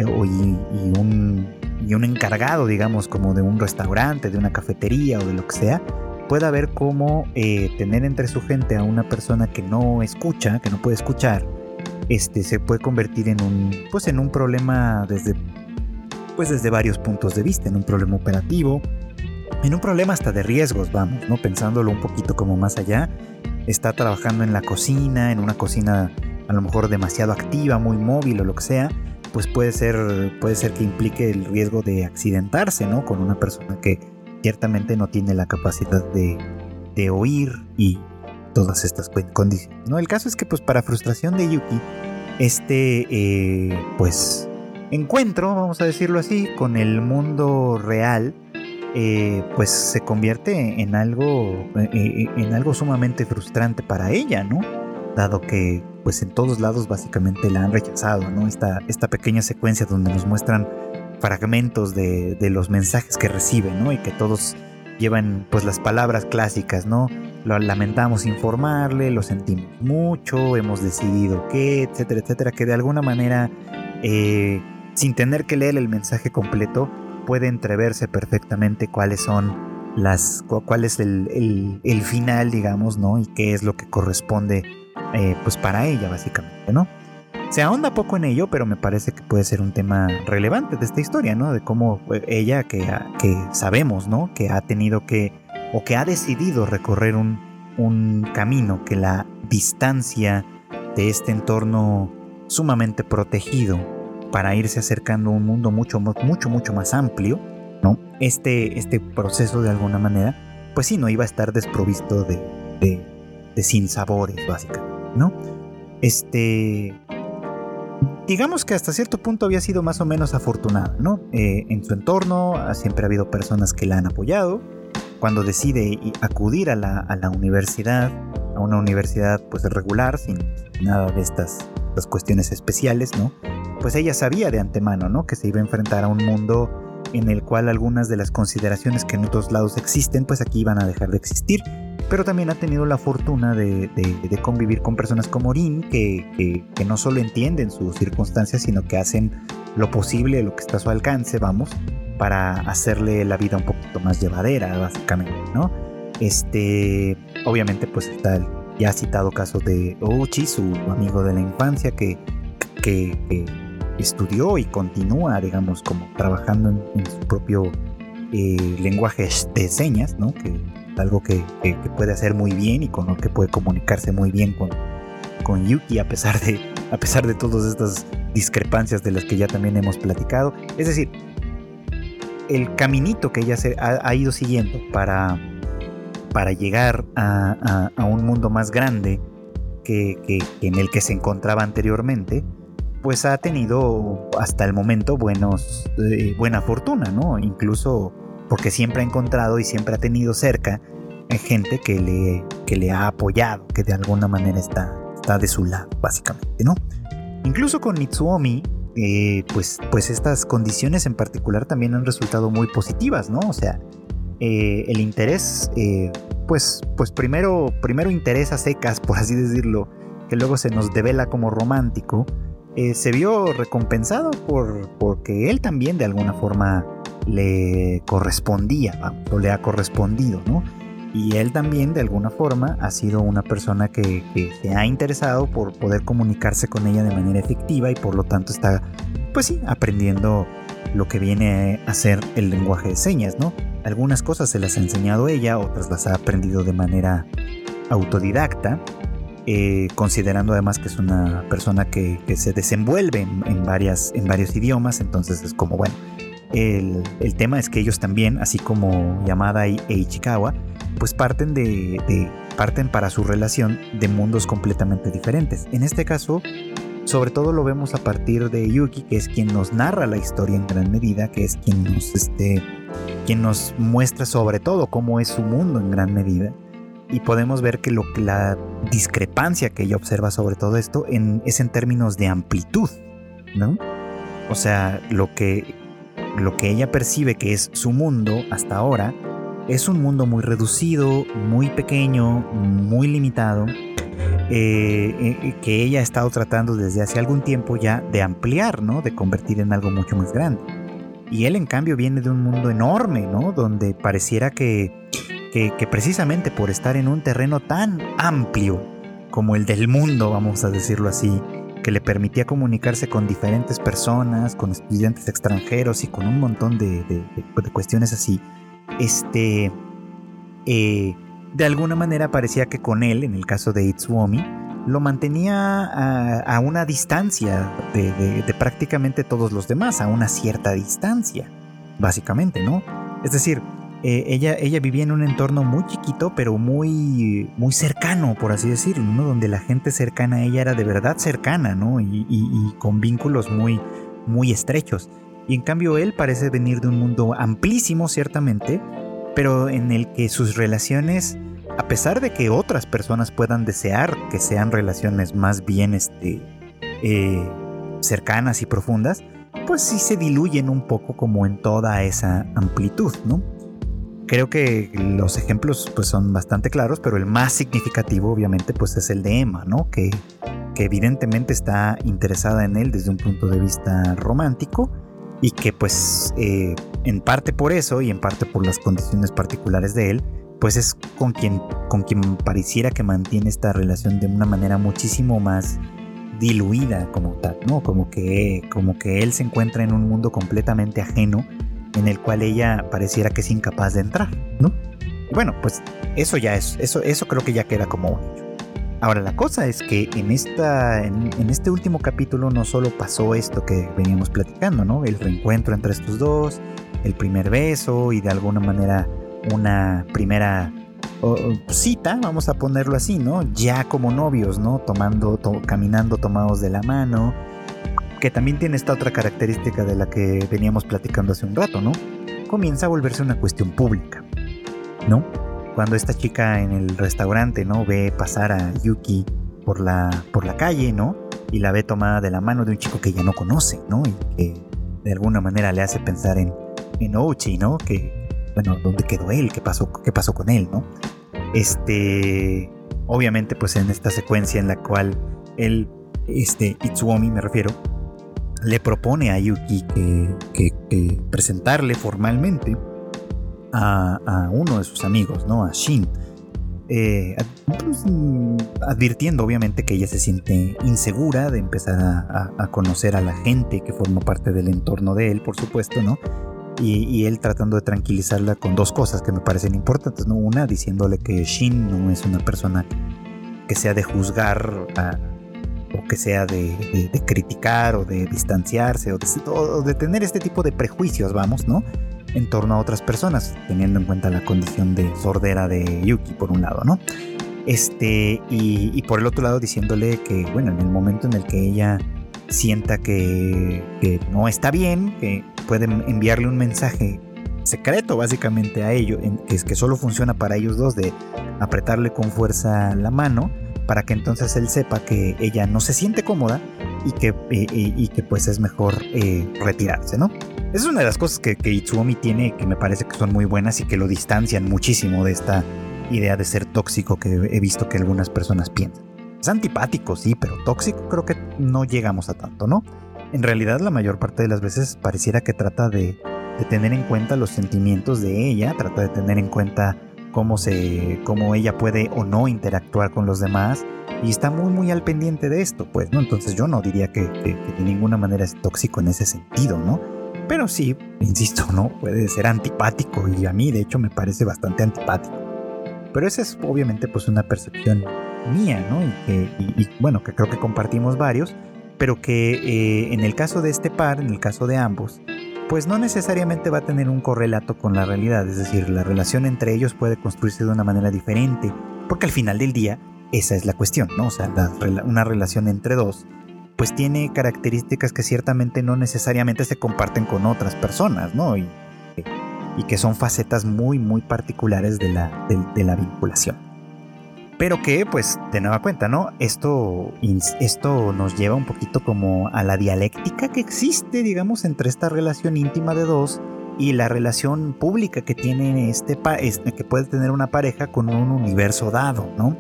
eh, y, un, y un encargado, digamos, como de un restaurante, de una cafetería o de lo que sea, pueda ver cómo tener entre su gente a una persona que no escucha, que no puede escuchar, este, se puede convertir en un, pues en un problema desde, pues desde varios puntos de vista, en un problema operativo, en un problema hasta de riesgos, vamos, ¿no? Pensándolo un poquito como más allá, está trabajando en la cocina, en una cocina a lo mejor demasiado activa, muy móvil o lo que sea, pues puede ser, puede ser que implique el riesgo de accidentarse, ¿no? Con una persona que ciertamente no tiene la capacidad de, de oír y todas estas condiciones. ¿no? El caso es que pues para frustración de Yuki, este eh, pues encuentro, vamos a decirlo así, con el mundo real, eh, pues se convierte en algo, eh, en algo sumamente frustrante para ella, ¿no? Dado que pues en todos lados básicamente la han rechazado, ¿no? Esta, esta pequeña secuencia donde nos muestran fragmentos de, de los mensajes que recibe, ¿no? Y que todos llevan pues las palabras clásicas, ¿no? Lo lamentamos informarle, lo sentimos mucho, hemos decidido que, etcétera, etcétera, que de alguna manera, eh, sin tener que leer el mensaje completo, puede entreverse perfectamente cuáles son las, cuál es el, final, digamos, ¿no? Y qué es lo que corresponde, eh, pues para ella, básicamente, ¿no? Se ahonda poco en ello, pero me parece que puede ser un tema relevante de esta historia, ¿no? De cómo eh, ella, que, que sabemos, ¿no? Que ha tenido que, o que ha decidido recorrer un, un camino que la distancia de este entorno sumamente protegido para irse acercando a un mundo mucho, mucho, mucho más amplio, ¿no? Este, este proceso de alguna manera, pues sí, no iba a estar desprovisto de, de, de sinsabores, básicamente, ¿no? Este, digamos que hasta cierto punto había sido más o menos afortunada, ¿no? Eh, en su entorno siempre ha habido personas que la han apoyado. Cuando decide acudir a la, universidad, a una universidad pues regular, sin nada de estas, estas cuestiones especiales, ¿no? Pues ella sabía de antemano, ¿no? Que se iba a enfrentar a un mundo en el cual algunas de las consideraciones que en otros lados existen, pues aquí iban a dejar de existir pero también ha tenido la fortuna de, convivir con personas como Rin, que, no solo entienden sus circunstancias, sino que hacen lo posible, lo que está a su alcance, vamos, para hacerle la vida un poquito más llevadera, básicamente, ¿no? Este, obviamente, pues está el ya citado caso de Ochi, su amigo de la infancia, que, que, estudió y continúa, digamos, como trabajando en, su propio eh, lenguaje de señas, ¿no? Que algo que, puede hacer muy bien y con lo que puede comunicarse muy bien con, con Yuki a pesar de a pesar de todas estas discrepancias de las que ya también hemos platicado. Es decir, el caminito que ella se ha, ido siguiendo para, para llegar a, un mundo más grande que, en el que se encontraba anteriormente, pues ha tenido hasta el momento eh, buena fortuna, ¿no? Incluso porque siempre ha encontrado y siempre ha tenido cerca gente que le, que le ha apoyado, que de alguna manera está, está de su lado, básicamente, ¿no? Incluso con Mitsuomi, eh, pues, pues estas condiciones en particular también han resultado muy positivas, ¿no? O sea, eh, el interés, eh, pues, pues primero, primero interés a secas, por así decirlo, que luego se nos devela como romántico, eh, se vio recompensado por porque él también de alguna forma le correspondía, o le ha correspondido, ¿no? Y él también de alguna forma ha sido una persona que, se ha interesado por poder comunicarse con ella de manera efectiva y por lo tanto está, pues sí, aprendiendo lo que viene a ser el lenguaje de señas, ¿no? Algunas cosas se las ha enseñado ella, otras las ha aprendido de manera autodidacta, eh, considerando además que es una persona que, se desenvuelve en, varias, en varios idiomas, entonces es como, bueno, el, tema es que ellos también, así como Yamada e Ichikawa, pues parten de, parten para su relación de mundos completamente diferentes. En este caso, sobre todo lo vemos a partir de Yuki, que es quien nos narra la historia en gran medida, que es quien nos, este, quien nos muestra sobre todo cómo es su mundo en gran medida. Y podemos ver que lo, la discrepancia que ella observa sobre todo esto es en términos de amplitud, ¿no? O sea, lo que, lo que ella percibe que es su mundo hasta ahora, es un mundo muy reducido, muy pequeño, muy limitado, eh, eh, que ella ha estado tratando desde hace algún tiempo ya de ampliar, ¿no? De convertir en algo mucho más grande. Y él en cambio viene de un mundo enorme, ¿no? Donde pareciera que, que, precisamente por estar en un terreno tan amplio como el del mundo, vamos a decirlo así, que le permitía comunicarse con diferentes personas, con estudiantes extranjeros y con un montón de, de, de cuestiones así, este, eh, de alguna manera parecía que con él, en el caso de Itsuomi, lo mantenía a, una distancia de, prácticamente todos los demás, a una cierta distancia, básicamente, ¿no? Es decir, eh, ella, ella vivía en un entorno muy chiquito, pero muy, muy cercano, por así decirlo, ¿no? Donde la gente cercana a ella era de verdad cercana, ¿no? Y, y con vínculos muy, muy estrechos. Y en cambio él parece venir de un mundo amplísimo, ciertamente, pero en el que sus relaciones, a pesar de que otras personas puedan desear que sean relaciones más bien este, eh, cercanas y profundas, pues sí se diluyen un poco como en toda esa amplitud, ¿no? Creo que los ejemplos pues son bastante claros, pero el más significativo obviamente pues es el de Emma, ¿no? Que, que evidentemente está interesada en él desde un punto de vista romántico y que pues eh, en parte por eso y en parte por las condiciones particulares de él, pues es con quien, con quien pareciera que mantiene esta relación de una manera muchísimo más diluida como tal, ¿no? Como que, como que él se encuentra en un mundo completamente ajeno en el cual ella pareciera que es incapaz de entrar, ¿no? bueno, pues eso ya es, eso, eso creo que ya queda como Ahora, la cosa es que en, esta, en, este último capítulo no solo pasó esto que veníamos platicando, ¿no? El reencuentro entre estos dos, el primer beso y de alguna manera una primera cita, vamos a ponerlo así, ¿no? Ya como novios, ¿no? Tomando, caminando tomados de la mano, que también tiene esta otra característica de la que veníamos platicando hace un rato, ¿no? Comienza a volverse una cuestión pública, ¿no? cuando esta chica en el restaurante, ¿no? Ve pasar a Yuki por la, por la calle, ¿no? Y la ve tomada de la mano de un chico que ella no conoce, ¿no? Y que de alguna manera le hace pensar en, en Ochi, ¿no? Que, bueno, ¿dónde quedó él? ¿Qué pasó, qué pasó con él, ¿no? Este, obviamente, pues en esta secuencia en la cual él, este, Itsuomi me refiero, le propone a Yuki que, que presentarle formalmente a, uno de sus amigos, ¿no? A Shin. Eh, pues, advirtiendo obviamente que ella se siente insegura de empezar a, conocer a la gente que forma parte del entorno de él, por supuesto, ¿no? Y, él tratando de tranquilizarla con dos cosas que me parecen importantes, ¿no? Una, diciéndole que Shin no es una persona que sea de juzgar o que sea de, criticar o de distanciarse o de tener este tipo de prejuicios, vamos, ¿no? en torno a otras personas, teniendo en cuenta la condición de sordera de Yuki, por un lado, ¿no? Este, y, por el otro lado diciéndole que, bueno, en el momento en el que ella sienta que, no está bien, que pueden enviarle un mensaje secreto básicamente a ellos, que es que solo funciona para ellos dos, de apretarle con fuerza la mano, para que entonces él sepa que ella no se siente cómoda y que, y que pues es mejor retirarse, ¿no? Esa es una de las cosas que, que Itsuomi tiene que me parece que son muy buenas y que lo distancian muchísimo de esta idea de ser tóxico que he visto que algunas personas piensan. Es antipático, sí, pero tóxico creo que no llegamos a tanto, ¿no? En realidad la mayor parte de las veces pareciera que trata de, tener en cuenta los sentimientos de ella, trata de tener en cuenta cómo, se, cómo ella puede o no interactuar con los demás y está muy muy al pendiente de esto, pues, ¿no? Entonces yo no diría que, que de ninguna manera es tóxico en ese sentido, ¿no? Pero sí, insisto, ¿no? Puede ser antipático y a mí de hecho me parece bastante antipático. Pero esa es obviamente pues una percepción mía, ¿no? Y, bueno, que creo que compartimos varios, pero que eh, en el caso de este par, en el caso de ambos, pues no necesariamente va a tener un correlato con la realidad, es decir, la relación entre ellos puede construirse de una manera diferente, porque al final del día esa es la cuestión, ¿no? O sea, una relación entre dos, pues tiene características que ciertamente no necesariamente se comparten con otras personas, ¿no? Y, y que son facetas muy, muy particulares de la, de la vinculación. Pero que, pues, de nueva cuenta, ¿no? Esto, esto nos lleva un poquito como a la dialéctica que existe, digamos, entre esta relación íntima de dos y la relación pública que tiene este, este que puede tener una pareja con un universo dado, ¿no?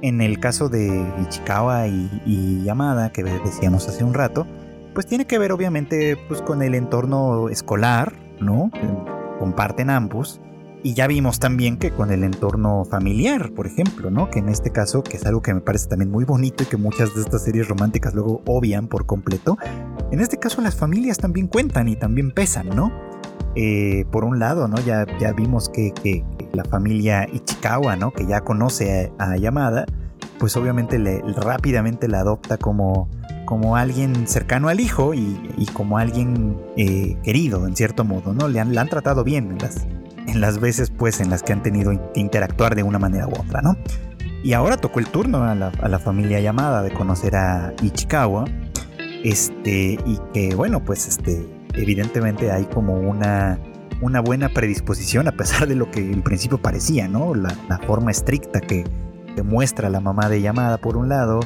En el caso de Ichikawa y, y Yamada, que decíamos hace un rato, pues tiene que ver obviamente pues, con el entorno escolar, ¿no? Comparten ambos y ya vimos también que con el entorno familiar, por ejemplo, ¿no? Que en este caso, que es algo que me parece también muy bonito y que muchas de estas series románticas luego obvian por completo, en este caso las familias también cuentan y también pesan, ¿no? Eh, por un lado, ¿no? Ya, ya vimos que, la familia Ichikawa, ¿no? Que ya conoce a, Yamada, pues obviamente le, rápidamente la adopta como, como alguien cercano al hijo y, como alguien eh, querido, en cierto modo, ¿no? Le han, la han tratado bien en las, en las veces pues en las que han tenido que interactuar de una manera u otra, ¿no? Y ahora tocó el turno a la, familia llamada de conocer a Ichikawa, este, y que bueno, pues este, evidentemente hay como una, una buena predisposición a pesar de lo que en principio parecía, ¿no? La, forma estricta que, que muestra la mamá de llamada por un lado,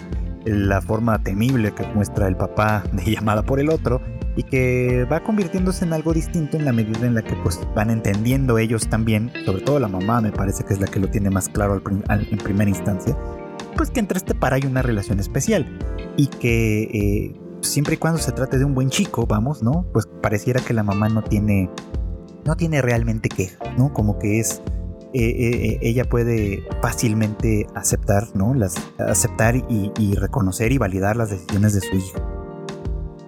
la forma temible que muestra el papá de llamada por el otro, y que va convirtiéndose en algo distinto en la medida en la que pues van entendiendo ellos también, sobre todo la mamá me parece que es la que lo tiene más claro en primera instancia, pues que entre este par hay una relación especial y que eh, siempre y cuando se trate de un buen chico, vamos, ¿no? Pues pareciera que la mamá no tiene, no tiene realmente queja, ¿no? Como que es... Eh, eh, ella puede fácilmente aceptar, ¿no? Las, aceptar y reconocer y validar las decisiones de su hijo.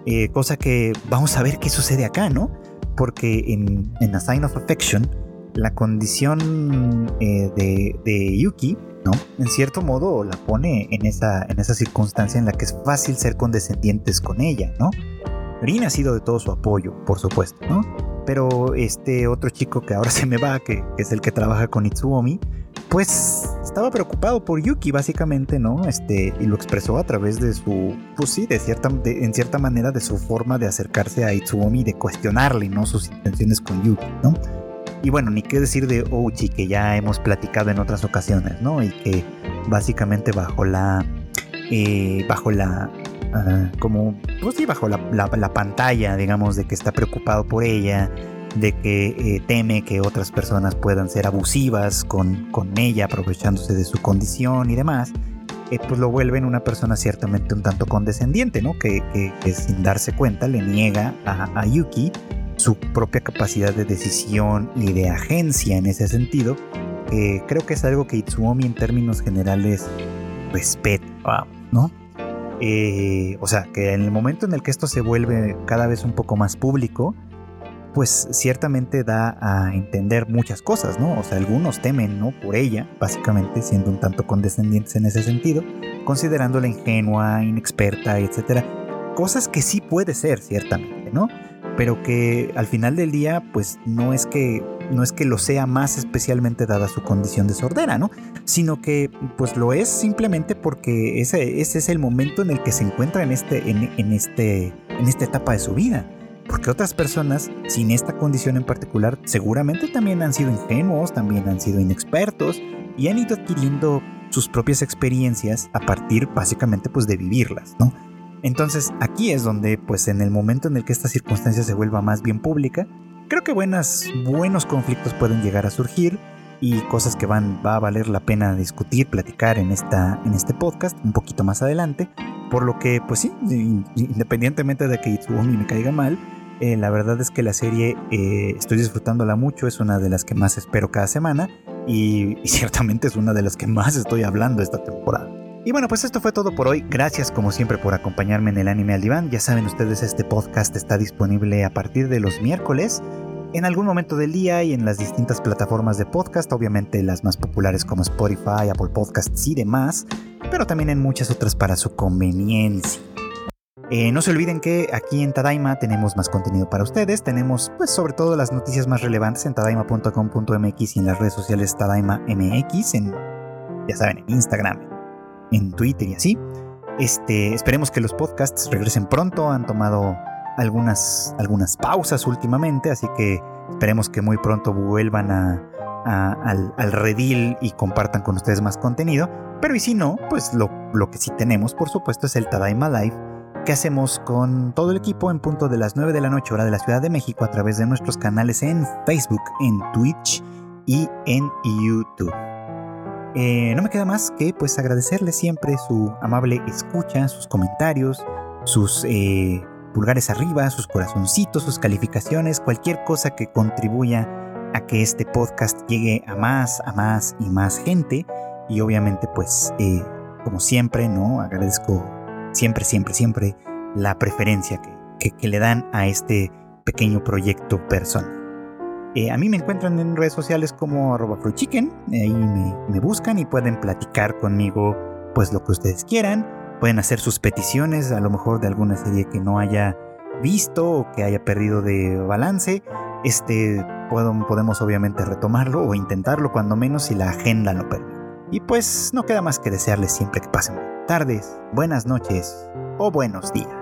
Eh, cosa que vamos a ver qué sucede acá, ¿no? Porque en, en A Sign of Affection, la condición eh, de, Yuki, ¿no? En cierto modo la pone en esa, en esa circunstancia en la que es fácil ser condescendientes con ella, ¿no? Rin ha sido de todo su apoyo, por supuesto, ¿no? Pero este otro chico que ahora se me va, que, que es el que trabaja con Itsuomi, pues estaba preocupado por Yuki básicamente, ¿no? Este, y lo expresó a través de su, pues sí, de cierta, en cierta manera de su forma de acercarse a Itsuomi, de cuestionarle, ¿no? Sus intenciones con Yuki, ¿no? Y bueno, ni qué decir de Ouchi, que ya hemos platicado en otras ocasiones, ¿no? Y que básicamente bajo la, eh, bajo la, ah, como, pues sí, bajo la, la pantalla, digamos, de que está preocupado por ella, de que eh, teme que otras personas puedan ser abusivas con, con ella, aprovechándose de su condición y demás, eh, pues lo vuelven una persona ciertamente un tanto condescendiente, ¿no? Que, sin darse cuenta le niega a, Yuki su propia capacidad de decisión y de agencia en ese sentido. creo que es algo que Itsuomi en términos generales respeta, ¿no? Eh, o sea, que en el momento en el que esto se vuelve cada vez un poco más público, pues ciertamente da a entender muchas cosas, ¿no? O sea, algunos temen, ¿no? Por ella, básicamente siendo un tanto condescendientes en ese sentido, considerándola ingenua, inexperta, etcétera. Cosas que sí puede ser, ciertamente, ¿no? Pero que al final del día, pues no es que no es que lo sea más especialmente dada su condición de sordera, ¿no? Sino que pues lo es simplemente porque ese, ese es el momento en el que se encuentra en, este, en, en, este, en esta etapa de su vida porque otras personas sin esta condición en particular seguramente también han sido ingenuos, también han sido inexpertos y han ido adquiriendo sus propias experiencias a partir básicamente pues de vivirlas, ¿no? Entonces aquí es donde, pues en el momento en el que esta circunstancia se vuelva más bien pública, creo que buenas, buenos conflictos pueden llegar a surgir y cosas que van, va a valer la pena discutir, platicar en, esta, en este podcast un poquito más adelante. Por lo que, pues sí, independientemente de que Itsuomi me caiga mal, eh, la verdad es que la serie eh, estoy disfrutándola mucho, es una de las que más espero cada semana y, ciertamente es una de las que más estoy hablando esta temporada. Y bueno, pues esto fue todo por hoy. Gracias como siempre por acompañarme en el anime al diván. Ya saben ustedes, este podcast está disponible a partir de los miércoles en algún momento del día y en las distintas plataformas de podcast, obviamente las más populares como Spotify, Apple Podcasts y demás, pero también en muchas otras para su conveniencia. Eh, no se olviden que aquí en Tadaima tenemos más contenido para ustedes. Tenemos, pues, sobre todo las noticias más relevantes en tadaima.com.mx y en las redes sociales Tadaima MX, en, ya saben, en Instagram, en Twitter y así. Este, esperemos que los podcasts regresen pronto. Han tomado algunas, algunas pausas últimamente, así que esperemos que muy pronto vuelvan al, al, redil y compartan con ustedes más contenido. Pero y si no, pues lo, lo que sí tenemos, por supuesto, es el Tadaima Live que hacemos con todo el equipo en punto de las 9 de la noche hora de la Ciudad de México a través de nuestros canales en Facebook, en Twitch y en YouTube. Eh, no me queda más que pues agradecerle siempre su amable escucha, sus comentarios, sus eh, pulgares arriba, sus corazoncitos, sus calificaciones, cualquier cosa que contribuya a que este podcast llegue a más, a más y más gente. Y obviamente pues eh, como siempre, ¿no? Agradezco siempre, siempre, siempre la preferencia que, que, le dan a este pequeño proyecto personal. Eh, a mí me encuentran en redes sociales como arroba ahí me, me, buscan y pueden platicar conmigo pues lo que ustedes quieran, pueden hacer sus peticiones a lo mejor de alguna serie que no haya visto o que haya perdido de balance, este puedo, podemos obviamente retomarlo o intentarlo cuando menos si la agenda lo permite. Y pues no queda más que desearles siempre que pasen tardes, buenas noches o buenos días.